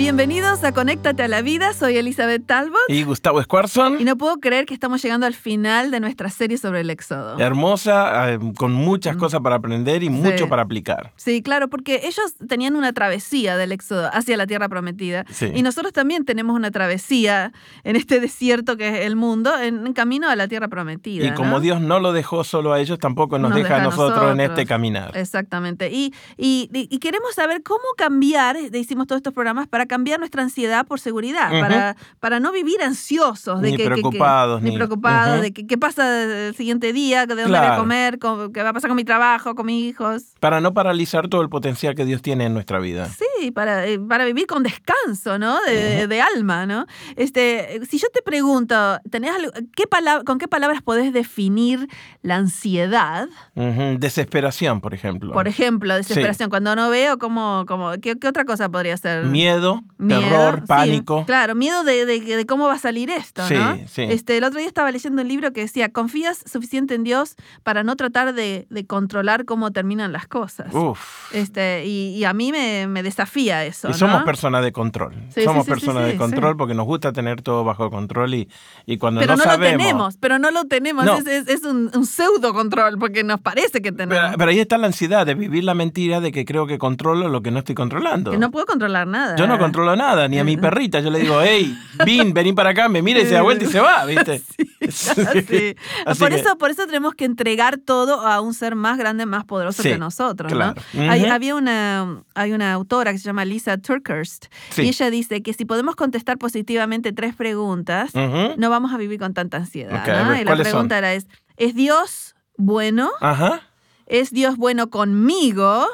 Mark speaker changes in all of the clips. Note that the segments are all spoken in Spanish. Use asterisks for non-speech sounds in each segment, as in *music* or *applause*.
Speaker 1: Bienvenidos a Conéctate a la Vida, soy Elizabeth Talbot.
Speaker 2: Y Gustavo Squarson.
Speaker 1: Y no puedo creer que estamos llegando al final de nuestra serie sobre el Éxodo.
Speaker 2: Hermosa, eh, con muchas mm. cosas para aprender y mucho para aplicar.
Speaker 1: Sí, claro, porque ellos tenían una travesía del Éxodo hacia la tierra prometida. Y nosotros también tenemos una travesía en este desierto que es el mundo, en, camino a la tierra prometida.
Speaker 2: Y como Dios no lo dejó solo a ellos, tampoco nos, deja, a nosotros, en este caminar.
Speaker 1: Exactamente. Y, y, y queremos saber cómo cambiar, hicimos todos estos programas para cambiar nuestra ansiedad por seguridad, para, para no vivir ansiosos.
Speaker 2: De
Speaker 1: ni
Speaker 2: que, preocupados.
Speaker 1: ni, preocupados, de que, qué pasa el siguiente día, de dónde voy a comer, qué va a pasar con mi trabajo, con mis hijos.
Speaker 2: Para no paralizar todo el potencial que Dios tiene en nuestra vida.
Speaker 1: Sí, para, eh, para vivir con descanso, ¿no? De, de, alma, ¿no? Este, si yo te pregunto, ¿tenés qué ¿con qué palabras podés definir la ansiedad?
Speaker 2: Desesperación, por ejemplo.
Speaker 1: Por ejemplo, desesperación. Cuando no veo, ¿cómo, cómo, qué, ¿qué otra cosa podría ser?
Speaker 2: Miedo terror, pánico.
Speaker 1: claro, miedo de, cómo va a salir esto, ¿no? Este, el otro día estaba leyendo un libro que decía, confías suficiente en Dios para no tratar de, controlar cómo terminan las cosas.
Speaker 2: Uf.
Speaker 1: Este, y, a mí me, desafía eso.
Speaker 2: Y somos personas de control. somos personas de control porque nos gusta tener todo bajo control y, y cuando
Speaker 1: pero
Speaker 2: no,
Speaker 1: no
Speaker 2: lo
Speaker 1: tenemos, pero no lo tenemos. Es, un, pseudo control porque nos parece que tenemos.
Speaker 2: Pero, ahí está la ansiedad de vivir la mentira de que creo que controlo lo que no estoy controlando.
Speaker 1: Que no puedo controlar nada.
Speaker 2: Yo no controlo nada, ni a mi perrita. Yo le digo, hey, Vin, *laughs* vení para acá, me mira y se da vuelta y se va, ¿viste? *laughs*
Speaker 1: Sí, *laughs* por, eso, por eso tenemos que entregar todo a un ser más grande, más poderoso que nosotros. ¿no? hay, había una, hay una autora que se llama Lisa Turkhurst y ella dice que si podemos contestar positivamente tres preguntas, no vamos a vivir con tanta ansiedad. y la pregunta era, es, ¿es Dios bueno?
Speaker 2: Ajá
Speaker 1: es Dios bueno conmigo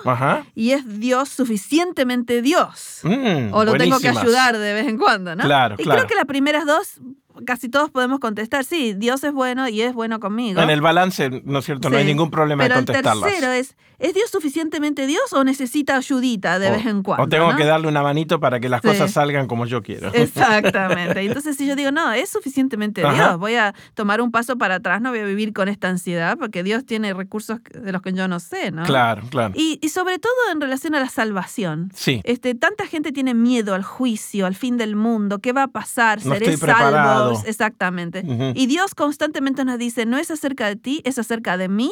Speaker 1: y es Dios suficientemente Dios.
Speaker 2: Mm,
Speaker 1: o lo tengo que ayudar de vez en cuando, ¿no?
Speaker 2: Claro,
Speaker 1: y creo que las primeras dos casi todos podemos contestar, sí, Dios es bueno y es bueno conmigo.
Speaker 2: En el balance, ¿no es cierto? No hay ningún problema en contestarlas.
Speaker 1: Pero el tercero es, ¿es Dios suficientemente Dios o necesita ayudita de vez en cuando?
Speaker 2: O tengo que darle una manito para que las cosas salgan como yo quiero.
Speaker 1: Exactamente. *laughs* Entonces, si yo digo, no, es suficientemente Dios, voy a tomar un paso para atrás, no voy a vivir con esta ansiedad, porque Dios tiene recursos de los que yo no sé, ¿no?
Speaker 2: Claro, claro.
Speaker 1: Y, sobre todo en relación a la salvación.
Speaker 2: Sí.
Speaker 1: Este, tanta gente tiene miedo al juicio, al fin del mundo, ¿qué va a pasar?
Speaker 2: ¿Seré salvo?
Speaker 1: Exactamente. Y Dios constantemente nos dice, no es acerca de ti, es acerca de mí,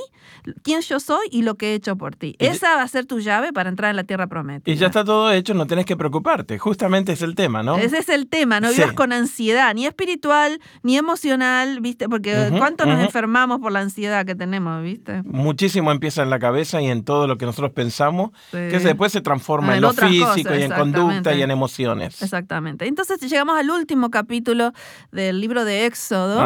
Speaker 1: quién yo soy y lo que he hecho por ti. Esa va a ser tu llave para entrar en la tierra prometida.
Speaker 2: Y ya está todo hecho, no tienes que preocuparte. Justamente es el tema, ¿no?
Speaker 1: Ese es el tema, no vivas con ansiedad, ni espiritual, ni emocional, ¿viste? Porque ¿cuánto nos enfermamos por la ansiedad que tenemos, ¿viste?
Speaker 2: Muchísimo empieza en la cabeza y en todo lo que nosotros pensamos, que después se transforma en, lo físico y en conducta y en emociones.
Speaker 1: Exactamente. Entonces llegamos al último capítulo del libro de Éxodo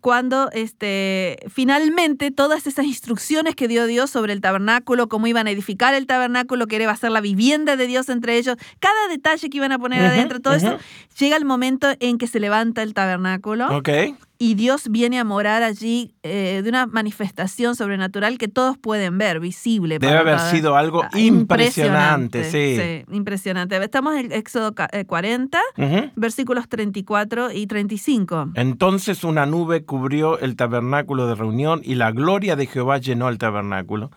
Speaker 1: cuando este, finalmente todas esas instrucciones que dio Dios sobre el tabernáculo, cómo iban a edificar el tabernáculo, que iba a ser la vivienda de Dios entre ellos, cada detalle que iban a poner adentro, todo eso, llega el momento en que se levanta el tabernáculo.
Speaker 2: Okay
Speaker 1: y Dios viene a morar allí eh, de una manifestación sobrenatural que todos pueden ver, visible.
Speaker 2: Debe haber sido algo ah, impresionante, sí.
Speaker 1: impresionante. Estamos en Éxodo 40, eh, versículos 34 y 35.
Speaker 2: Entonces una nube cubrió el tabernáculo de reunión y la gloria de Jehová llenó el tabernáculo.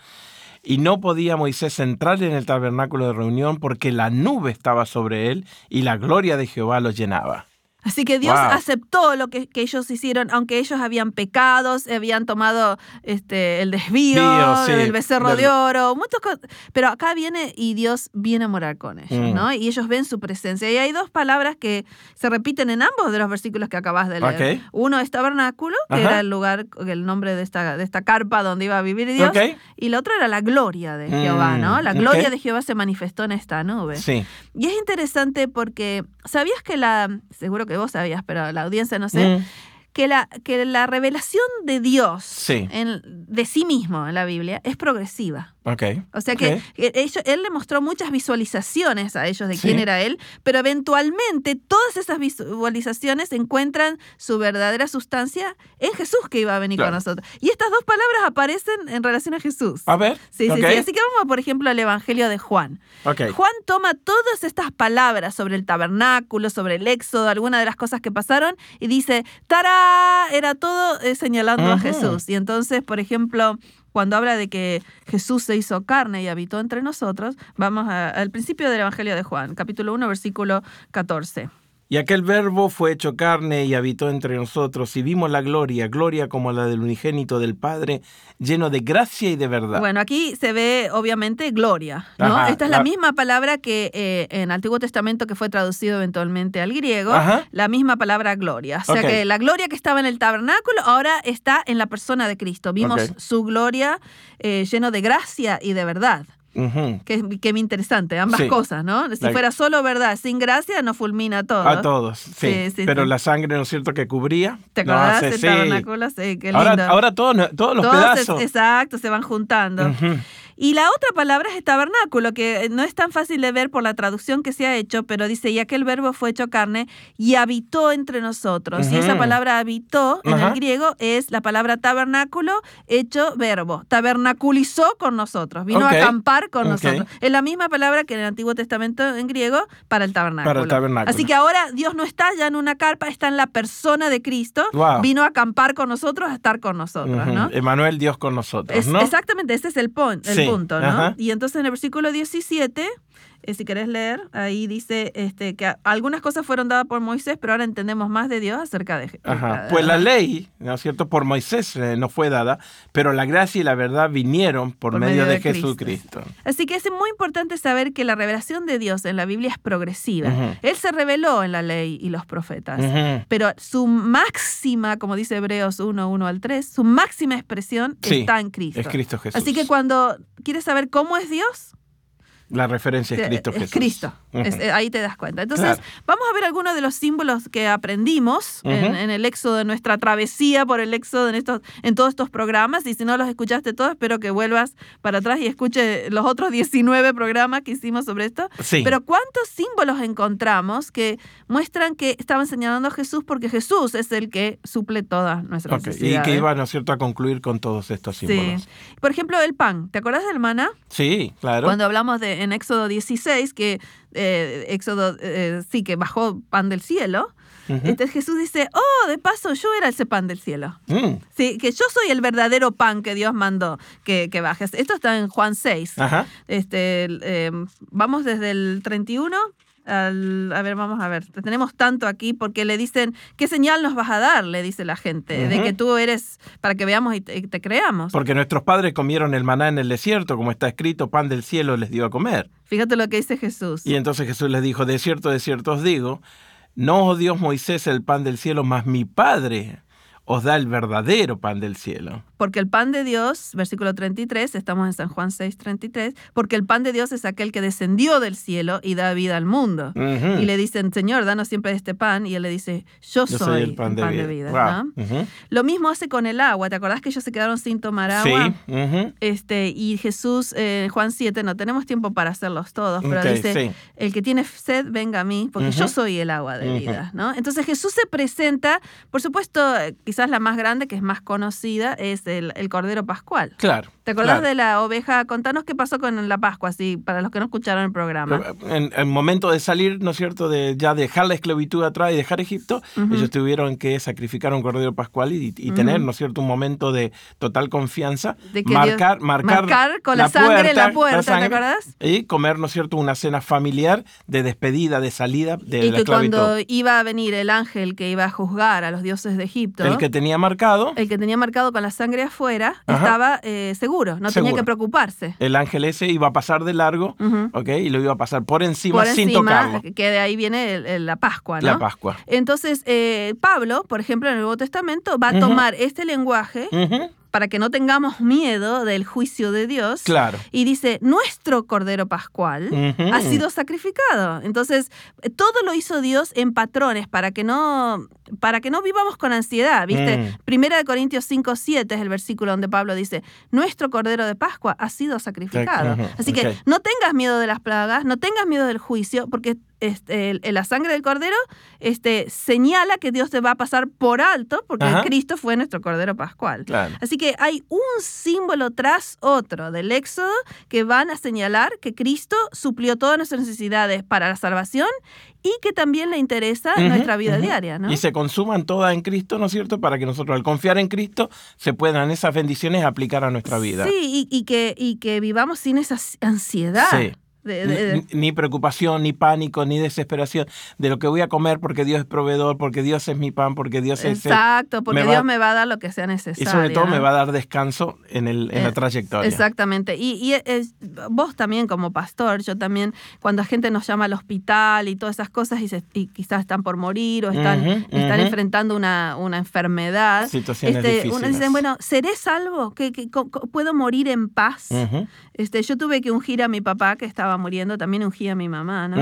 Speaker 2: Y no podía Moisés entrar en el tabernáculo de reunión porque la nube estaba sobre él y la gloria de Jehová lo llenaba.
Speaker 1: Así que Dios aceptó lo que, ellos hicieron, aunque ellos habían pecado, habían tomado este, el desvío, el becerro de oro, muchas cosas. Pero acá viene y Dios viene a morar con ellos, mm. ¿no? Y ellos ven su presencia. Y hay dos palabras que se repiten en ambos de los versículos que acabas de leer. Uno es tabernáculo, que era el lugar, el nombre de esta, de esta carpa donde iba a vivir Dios. Y la otra era la gloria de Jehová, ¿no? La mm, gloria de Jehová se manifestó en esta nube.
Speaker 2: Sí.
Speaker 1: Y es interesante porque, ¿sabías que la, seguro que vos sabías, pero la audiencia no sé, mm. Que la, que la revelación de Dios en, de sí mismo en la Biblia es progresiva.
Speaker 2: Okay.
Speaker 1: O sea que él le mostró muchas visualizaciones a ellos de quién era él, pero eventualmente todas esas visualizaciones encuentran su verdadera sustancia en Jesús que iba a venir con nosotros. Y estas dos palabras aparecen en relación a Jesús.
Speaker 2: A ver.
Speaker 1: Sí, sí, sí. Así que vamos, por ejemplo, al Evangelio de Juan. Juan toma todas estas palabras sobre el tabernáculo, sobre el éxodo, algunas de las cosas que pasaron, y dice, ¡tará! Era todo eh, señalando a Jesús. Y entonces, por ejemplo, cuando habla de que Jesús se hizo carne y habitó entre nosotros, vamos al principio del Evangelio de Juan, capítulo 1, versículo 14.
Speaker 2: Y aquel verbo fue hecho carne y habitó entre nosotros, y vimos la gloria, gloria como la del unigénito del Padre, lleno de gracia y de verdad.
Speaker 1: Bueno, aquí se ve obviamente gloria, ¿no? Esta es la, misma palabra que eh, en Antiguo Testamento que fue traducido eventualmente al griego, la misma palabra gloria. O sea que la gloria que estaba en el tabernáculo ahora está en la persona de Cristo. Vimos su gloria eh, lleno de gracia y de verdad. Que, que interesante, ambas cosas, ¿no? Si fuera solo verdad, sin gracia, nos fulmina a todos.
Speaker 2: A todos, sí. Pero la sangre, ¿no es cierto?, que cubría.
Speaker 1: ¿Te acordás? No, sí, qué lindo.
Speaker 2: Ahora, ahora todos, todos los pedazos.
Speaker 1: exacto, se van juntando. Y la otra palabra es tabernáculo, que no es tan fácil de ver por la traducción que se ha hecho, pero dice, y aquel verbo fue hecho carne y habitó entre nosotros. Y esa palabra habitó en el griego es la palabra tabernáculo hecho verbo. Tabernaculizó con nosotros, vino a acampar con nosotros. Es la misma palabra que en el Antiguo Testamento en griego para el tabernáculo.
Speaker 2: Para el tabernáculo.
Speaker 1: Así que ahora Dios no está ya en una carpa, está en la persona de Cristo. Vino a acampar con nosotros, a estar con nosotros. ¿no?
Speaker 2: Emanuel, Dios con nosotros. ¿no?
Speaker 1: Exactamente, ese es el, punto. Punto, ¿no? Y entonces en el versículo 17 eh, si querés leer, ahí dice este, que algunas cosas fueron dadas por Moisés, pero ahora entendemos más de Dios acerca de Jesús.
Speaker 2: Pues la ley, ¿no es cierto?, por Moisés eh, no fue dada, pero la gracia y la verdad vinieron por, medio, de, Jesucristo.
Speaker 1: Así que es muy importante saber que la revelación de Dios en la Biblia es progresiva. Él se reveló en la ley y los profetas, pero su máxima, como dice Hebreos 1, 1 al 3, su máxima expresión está en Cristo.
Speaker 2: Es Cristo Jesús.
Speaker 1: Así que cuando quieres saber cómo es Dios,
Speaker 2: la referencia es Cristo Jesús.
Speaker 1: Cristo, eh, ahí te das cuenta. Entonces, vamos a ver algunos de los símbolos que aprendimos en, el éxodo de nuestra travesía por el éxodo en, estos, en todos estos programas. Y si no los escuchaste todos, espero que vuelvas para atrás y escuche los otros 19 programas que hicimos sobre esto. Pero ¿cuántos símbolos encontramos que muestran que estaban señalando a Jesús porque Jesús es el que suple todas nuestras necesidades?
Speaker 2: Y que iba, ¿no es cierto?, a concluir con todos estos símbolos.
Speaker 1: Sí. Por ejemplo, el pan. ¿Te acuerdas del maná?
Speaker 2: Sí, claro.
Speaker 1: Cuando hablamos de en Éxodo 16, que eh, Éxodo eh, sí que bajó pan del cielo. Entonces Jesús dice, oh, de paso, yo era ese pan del cielo. Mm. Sí, que yo soy el verdadero pan que Dios mandó que, que bajes. Esto está en Juan 6. Este, em, vamos desde el 31 a ver, vamos a ver, tenemos tanto aquí porque le dicen, ¿qué señal nos vas a dar? Le dice la gente, de que tú eres para que veamos y te, creamos.
Speaker 2: Porque nuestros padres comieron el maná en el desierto, como está escrito, pan del cielo les dio a comer.
Speaker 1: Fíjate lo que dice Jesús.
Speaker 2: Y entonces Jesús les dijo, de cierto, de cierto os digo, no os dio Moisés el pan del cielo, mas mi Padre os da el verdadero pan del cielo.
Speaker 1: Porque el pan de Dios, versículo 33, estamos en San Juan 6, 33, porque el pan de Dios es aquel que descendió del cielo y da vida al mundo. Y le dicen, Señor, danos siempre este pan. Y él le dice, yo, soy, el pan, de, vida. Lo mismo hace con el agua. ¿Te acordás que ellos se quedaron sin tomar agua? Sí. este, y Jesús, en Juan 7, no tenemos tiempo para hacerlos todos, pero dice, el que tiene sed, venga a mí, porque yo soy el agua de vida. ¿no? Entonces Jesús se presenta, por supuesto, quizás la más grande, que es más conocida, es el, Cordero Pascual.
Speaker 2: Claro.
Speaker 1: ¿Te acordás de la oveja? Contanos qué pasó con la Pascua, así, para los que no escucharon el programa.
Speaker 2: En el momento de salir, ¿no es cierto?, de ya dejar la esclavitud atrás y dejar Egipto, ellos tuvieron que sacrificar un Cordero Pascual y, tener, ¿no es cierto?, un momento de total confianza.
Speaker 1: De marcar, marcar, con la, sangre en la puerta, ¿te acordás?
Speaker 2: Y comer, ¿no es cierto?, una cena familiar de despedida, de salida de
Speaker 1: y
Speaker 2: la
Speaker 1: que cuando iba a venir el ángel que iba a juzgar a los dioses de Egipto.
Speaker 2: El que tenía marcado.
Speaker 1: El que tenía marcado con la sangre afuera estaba eh, seguro, no tenía que preocuparse.
Speaker 2: El ángel ese iba a pasar de largo, Y lo iba a pasar por encima, sin tocarlo.
Speaker 1: Que de ahí viene la Pascua, ¿no?
Speaker 2: La Pascua.
Speaker 1: Entonces, eh, Pablo, por ejemplo, en el Nuevo Testamento, va a tomar este lenguaje para que no tengamos miedo del juicio de Dios.
Speaker 2: Claro.
Speaker 1: Y dice, nuestro Cordero Pascual ha sido sacrificado. Entonces, todo lo hizo Dios en patrones para que no, para que no vivamos con ansiedad, ¿viste? Mm. Primera de Corintios 5, 7 es el versículo donde Pablo dice, nuestro Cordero de Pascua ha sido sacrificado. Así que no tengas miedo de las plagas, no tengas miedo del juicio, porque este, la sangre del cordero este, señala que Dios te va a pasar por alto porque Cristo fue nuestro cordero pascual. Así que hay un símbolo tras otro del Éxodo que van a señalar que Cristo suplió todas nuestras necesidades para la salvación y que también le interesa nuestra vida diaria.
Speaker 2: Y se consuman todas en Cristo, ¿no es cierto? Para que nosotros al confiar en Cristo se puedan esas bendiciones aplicar a nuestra vida.
Speaker 1: Sí, y, que, y que vivamos sin esa ansiedad. Sí
Speaker 2: ni, preocupación, ni pánico, ni desesperación de lo que voy a comer porque Dios es proveedor, porque Dios es mi pan, porque Dios
Speaker 1: es... Exacto, porque Dios me va a dar lo que sea necesario.
Speaker 2: Y sobre todo me va a dar descanso en, el, en la trayectoria.
Speaker 1: Exactamente. Y, vos también como pastor, yo también, cuando la gente nos llama al hospital y todas esas cosas y, quizás están por morir o están, están enfrentando una, una enfermedad,
Speaker 2: Situaciones este, difíciles.
Speaker 1: uno dice, bueno, ¿seré salvo? ¿Que, puedo morir en paz? Este, yo tuve que ungir a mi papá que estaba muriendo, también ungía a mi mamá, ¿no?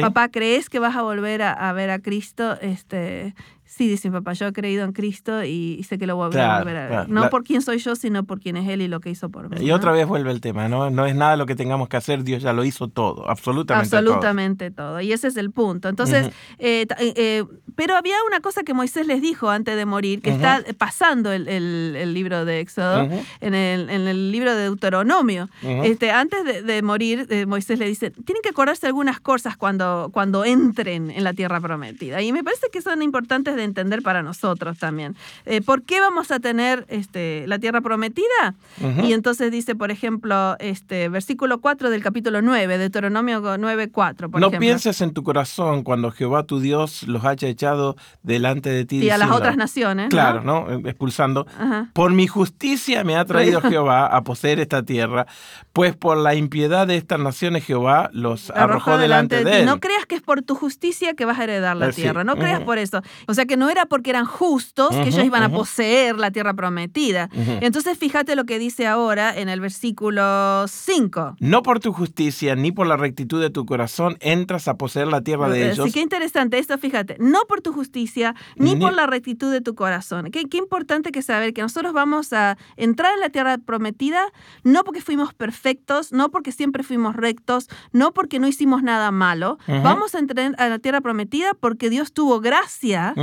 Speaker 1: Papá, ¿crees que vas a volver a, ver a Cristo? Este, Sí, dice papá, yo he creído en Cristo y sé que lo voy a volver a ver. No por quién soy yo, sino por quién es Él y lo que hizo por mí.
Speaker 2: Y otra vez vuelve el tema, ¿no? No es nada lo que tengamos que hacer, Dios ya lo hizo todo, absolutamente,
Speaker 1: absolutamente todo. Y ese es el punto. Entonces, eh, eh, eh, pero había una cosa que Moisés les dijo antes de morir, que está pasando el, el, libro de Éxodo, en, el, en, el, libro de Deuteronomio. este, antes de, de morir, Moisés le dice, tienen que acordarse algunas cosas cuando, cuando entren en la tierra prometida. Y me parece que son importantes de entender para nosotros también. Eh, ¿Por qué vamos a tener este, la tierra prometida? Y entonces dice, por ejemplo, este, versículo 4 del capítulo 9, Deuteronomio 9, 4.
Speaker 2: no pienses en tu corazón cuando Jehová tu Dios los haya echado delante de ti.
Speaker 1: Y a las otras naciones.
Speaker 2: Claro, ¿no? Expulsando. Por mi justicia me ha traído *laughs* Jehová a poseer esta tierra, pues por la impiedad de estas naciones Jehová los arrojó, delante, de, él.
Speaker 1: No creas que es por tu justicia que vas a heredar la tierra, no creas por eso. O sea que no era porque eran justos que ellos iban a poseer la tierra prometida. Entonces fíjate lo que dice ahora en el versículo 5.
Speaker 2: No por tu justicia ni por la rectitud de tu corazón entras a poseer la tierra de ellos.
Speaker 1: Sí, qué interesante esto, fíjate. No por tu justicia ni, por la rectitud de tu corazón. Qué, qué importante que saber que nosotros vamos a entrar en la tierra prometida no porque fuimos perfectos, no porque siempre fuimos rectos, no porque no hicimos nada malo. Vamos a entrar a la tierra prometida porque Dios tuvo gracia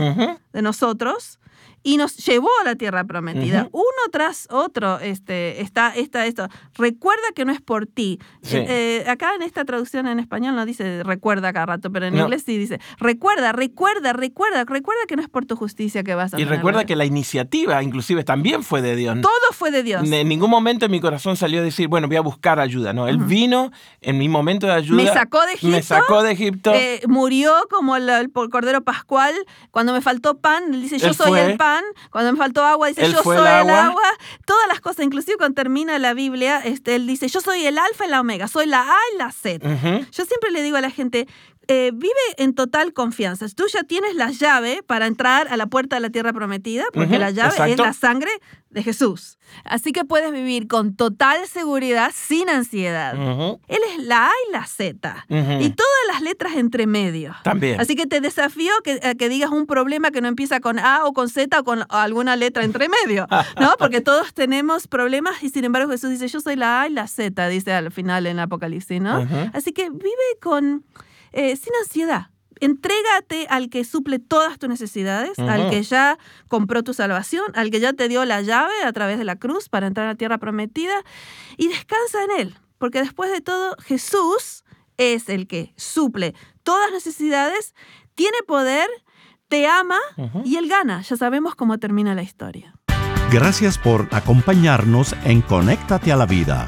Speaker 1: de nosotros y nos llevó a la tierra prometida. Uno tras otro este, está, está esto. Recuerda que no es por ti. Eh, eh, acá en esta traducción en español no dice recuerda cada rato, pero en inglés sí dice recuerda, recuerda, recuerda, recuerda que no es por tu justicia que vas a
Speaker 2: Y recuerda que la iniciativa inclusive también fue de Dios.
Speaker 1: Todo fue de Dios.
Speaker 2: En ningún momento en mi corazón salió a decir, bueno, voy a buscar ayuda. No, Él vino en mi momento de ayuda.
Speaker 1: Me sacó de Egipto.
Speaker 2: Me sacó de Egipto.
Speaker 1: Eh, murió como el, Cordero Pascual. Cuando me faltó pan, dice, yo soy el pan cuando me faltó agua, dice, yo soy el agua. Todas las cosas, inclusive cuando termina la Biblia, este, él dice, yo soy el alfa y la omega, soy la A y la Z. Yo siempre le digo a la gente, eh, vive en total confianza. Tú ya tienes la llave para entrar a la puerta de la tierra prometida, porque la llave es la sangre de Jesús. Así que puedes vivir con total seguridad, sin ansiedad. Él es la A y la Z. Y todas las letras entre medio.
Speaker 2: También.
Speaker 1: Así que te desafío que, a que digas un problema que no empieza con A o con Z o con alguna letra entre medio. ¿No? *laughs* Porque todos tenemos problemas y sin embargo Jesús dice, yo soy la A y la Z, dice al final en Apocalipsis, ¿no? Así que vive con eh, sin ansiedad. Entrégate al que suple todas tus necesidades, al que ya compró tu salvación, al que ya te dio la llave a través de la cruz para entrar a la tierra prometida y descansa en él, porque después de todo Jesús es el que suple todas las necesidades, tiene poder, te ama y él gana. Ya sabemos cómo termina la historia.
Speaker 3: Gracias por acompañarnos en Conéctate a la Vida.